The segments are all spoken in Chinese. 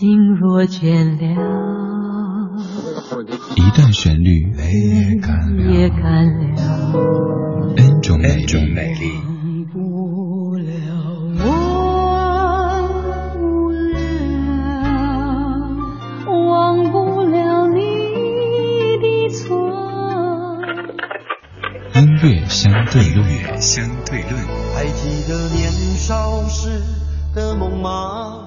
心若倦了，一段旋律，泪也干了，恩种美丽。忘不了，忘不了，忘不了你的错。音乐相对论，相对论。还记得年少时的梦吗？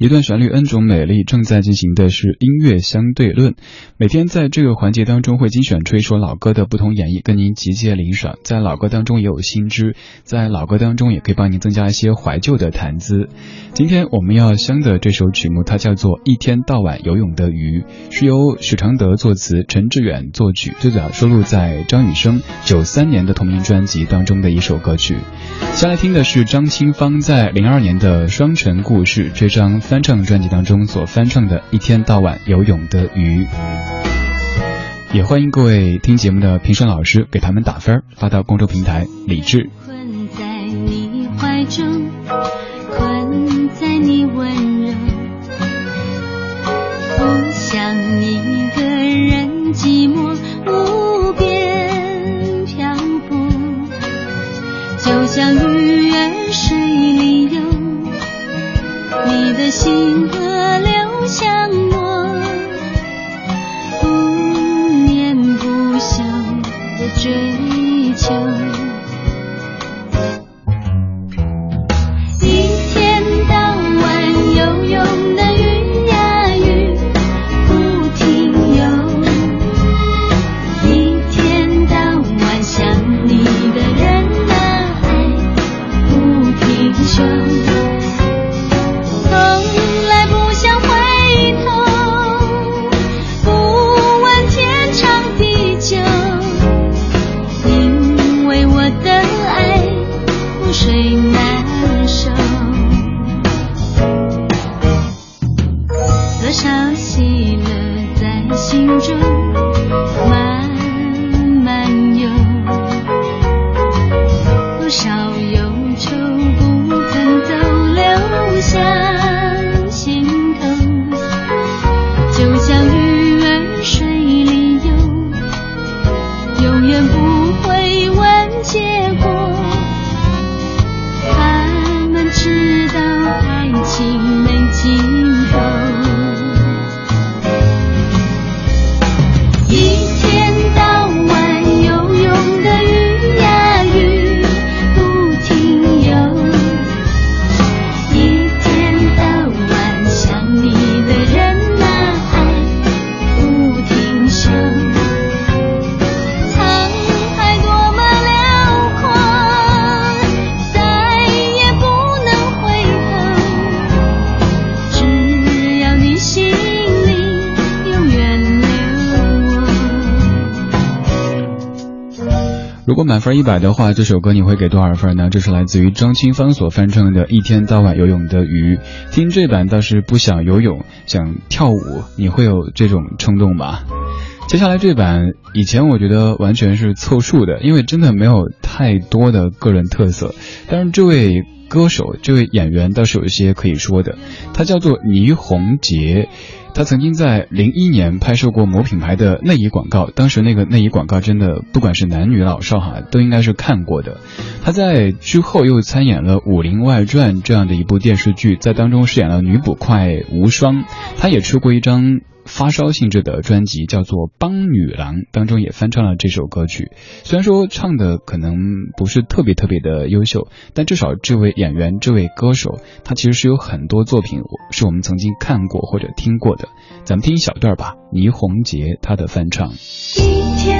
一段旋律，N 种美丽。正在进行的是音乐相对论。每天在这个环节当中，会精选出一首老歌的不同演绎，跟您集结领赏。在老歌当中也有新知，在老歌当中也可以帮您增加一些怀旧的谈资。今天我们要相的这首曲目，它叫做《一天到晚游泳的鱼》，是由许常德作词，陈志远作曲，最早收录在张雨生九三年的同名专辑当中的一首歌曲。下来听的是张清芳在零二年的《双城故事》这张。翻唱专辑当中所翻唱的《一天到晚游泳的鱼》，也欢迎各位听节目的评审老师给他们打分，发到公众平台。理智。困在你怀中，困在你温柔，不想一个人寂寞无心。果满分一百的话，这首歌你会给多少分呢？这是来自于张清芳所翻唱的《一天到晚游泳的鱼》。听这版倒是不想游泳，想跳舞，你会有这种冲动吗？接下来这版，以前我觉得完全是凑数的，因为真的没有太多的个人特色。但是这位歌手、这位演员倒是有一些可以说的，他叫做倪虹洁。他曾经在零一年拍摄过某品牌的内衣广告，当时那个内衣广告真的不管是男女老少哈，都应该是看过的。他在之后又参演了《武林外传》这样的一部电视剧，在当中饰演了女捕快无双。他也出过一张。发烧性质的专辑叫做《帮女郎》，当中也翻唱了这首歌曲。虽然说唱的可能不是特别特别的优秀，但至少这位演员、这位歌手，他其实是有很多作品是我们曾经看过或者听过的。咱们听一小段吧，倪虹洁她的翻唱。一天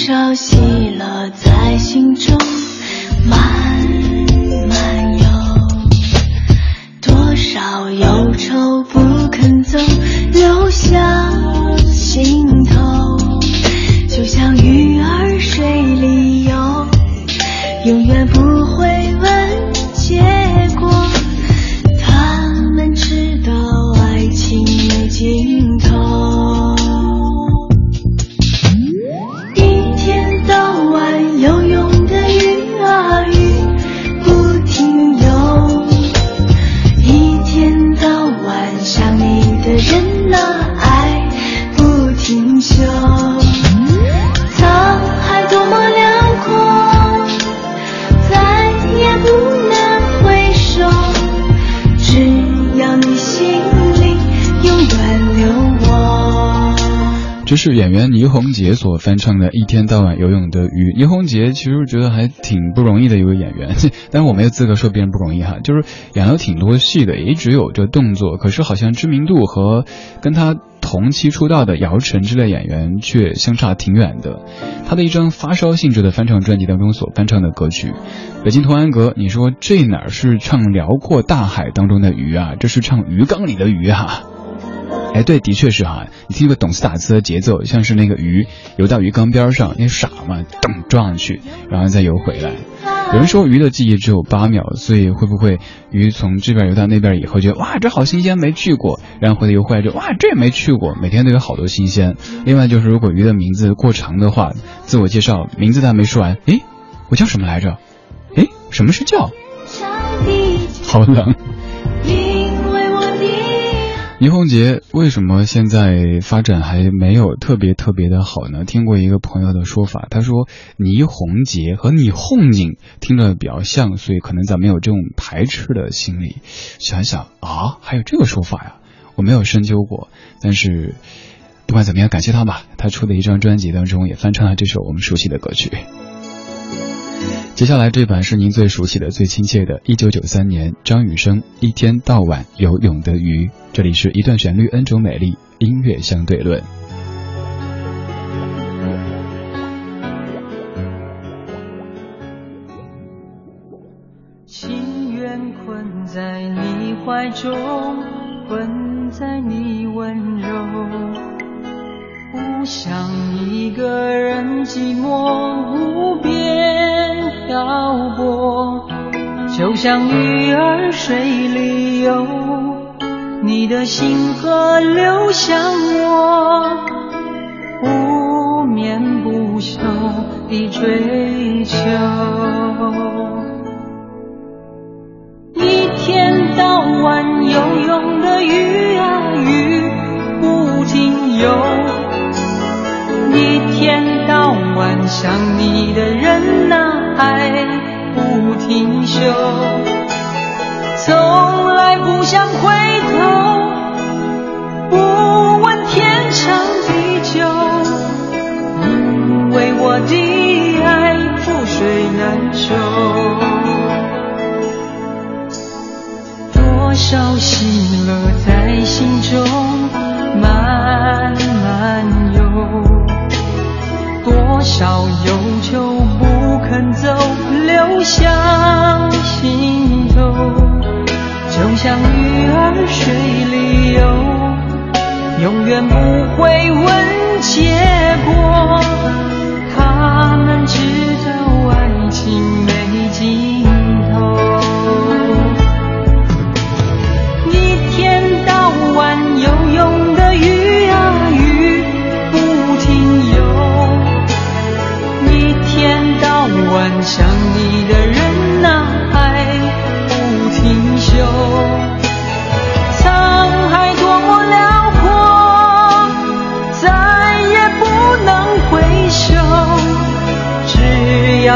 多少喜乐在心中慢慢游，多少忧愁不肯走，留下心这是演员倪虹洁所翻唱的《一天到晚游泳的鱼》。倪虹洁其实觉得还挺不容易的一位演员，但是我没有资格说别人不容易哈。就是演了挺多戏的，也一直有着动作，可是好像知名度和跟他同期出道的姚晨之类演员却相差挺远的。他的一张发烧性质的翻唱专辑当中所翻唱的歌曲《北京童安格》，你说这哪是唱辽阔大海当中的鱼啊？这是唱鱼缸里的鱼啊！哎，对，的确是哈。你听个懂斯打斯的节奏，像是那个鱼游到鱼缸边上，那傻嘛，咚撞上去，然后再游回来。有人说鱼的记忆只有八秒，所以会不会鱼从这边游到那边以后，觉得哇这好新鲜，没去过，然后回来游回来就哇这也没去过，每天都有好多新鲜。另外就是如果鱼的名字过长的话，自我介绍名字还没说完，诶，我叫什么来着？诶，什么是叫？好冷。倪虹洁为什么现在发展还没有特别特别的好。呢？听过一个朋友的说法，他说倪虹洁和倪虹景听着比较像，所以可能咱们有这种排斥的心理。想想啊，还有这个说法呀，我没有深究过。但是不管怎么样，感谢他吧，他出的一张专辑当中也翻唱了这首我们熟悉的歌曲。接下来这版是您最熟悉的、最亲切的，一九九三年张雨生《一天到晚游泳的鱼》。这里是一段旋律，N 种美丽，音乐相对论。情愿困在你怀中，困在你温柔。不想一个人寂寞我，就像鱼儿水里游，你的心河流向我，不眠不休的追求，一天到晚游泳的鱼啊鱼，不停游。一天到晚想你的人呐，英雄，从来不想回永远不会问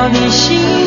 你心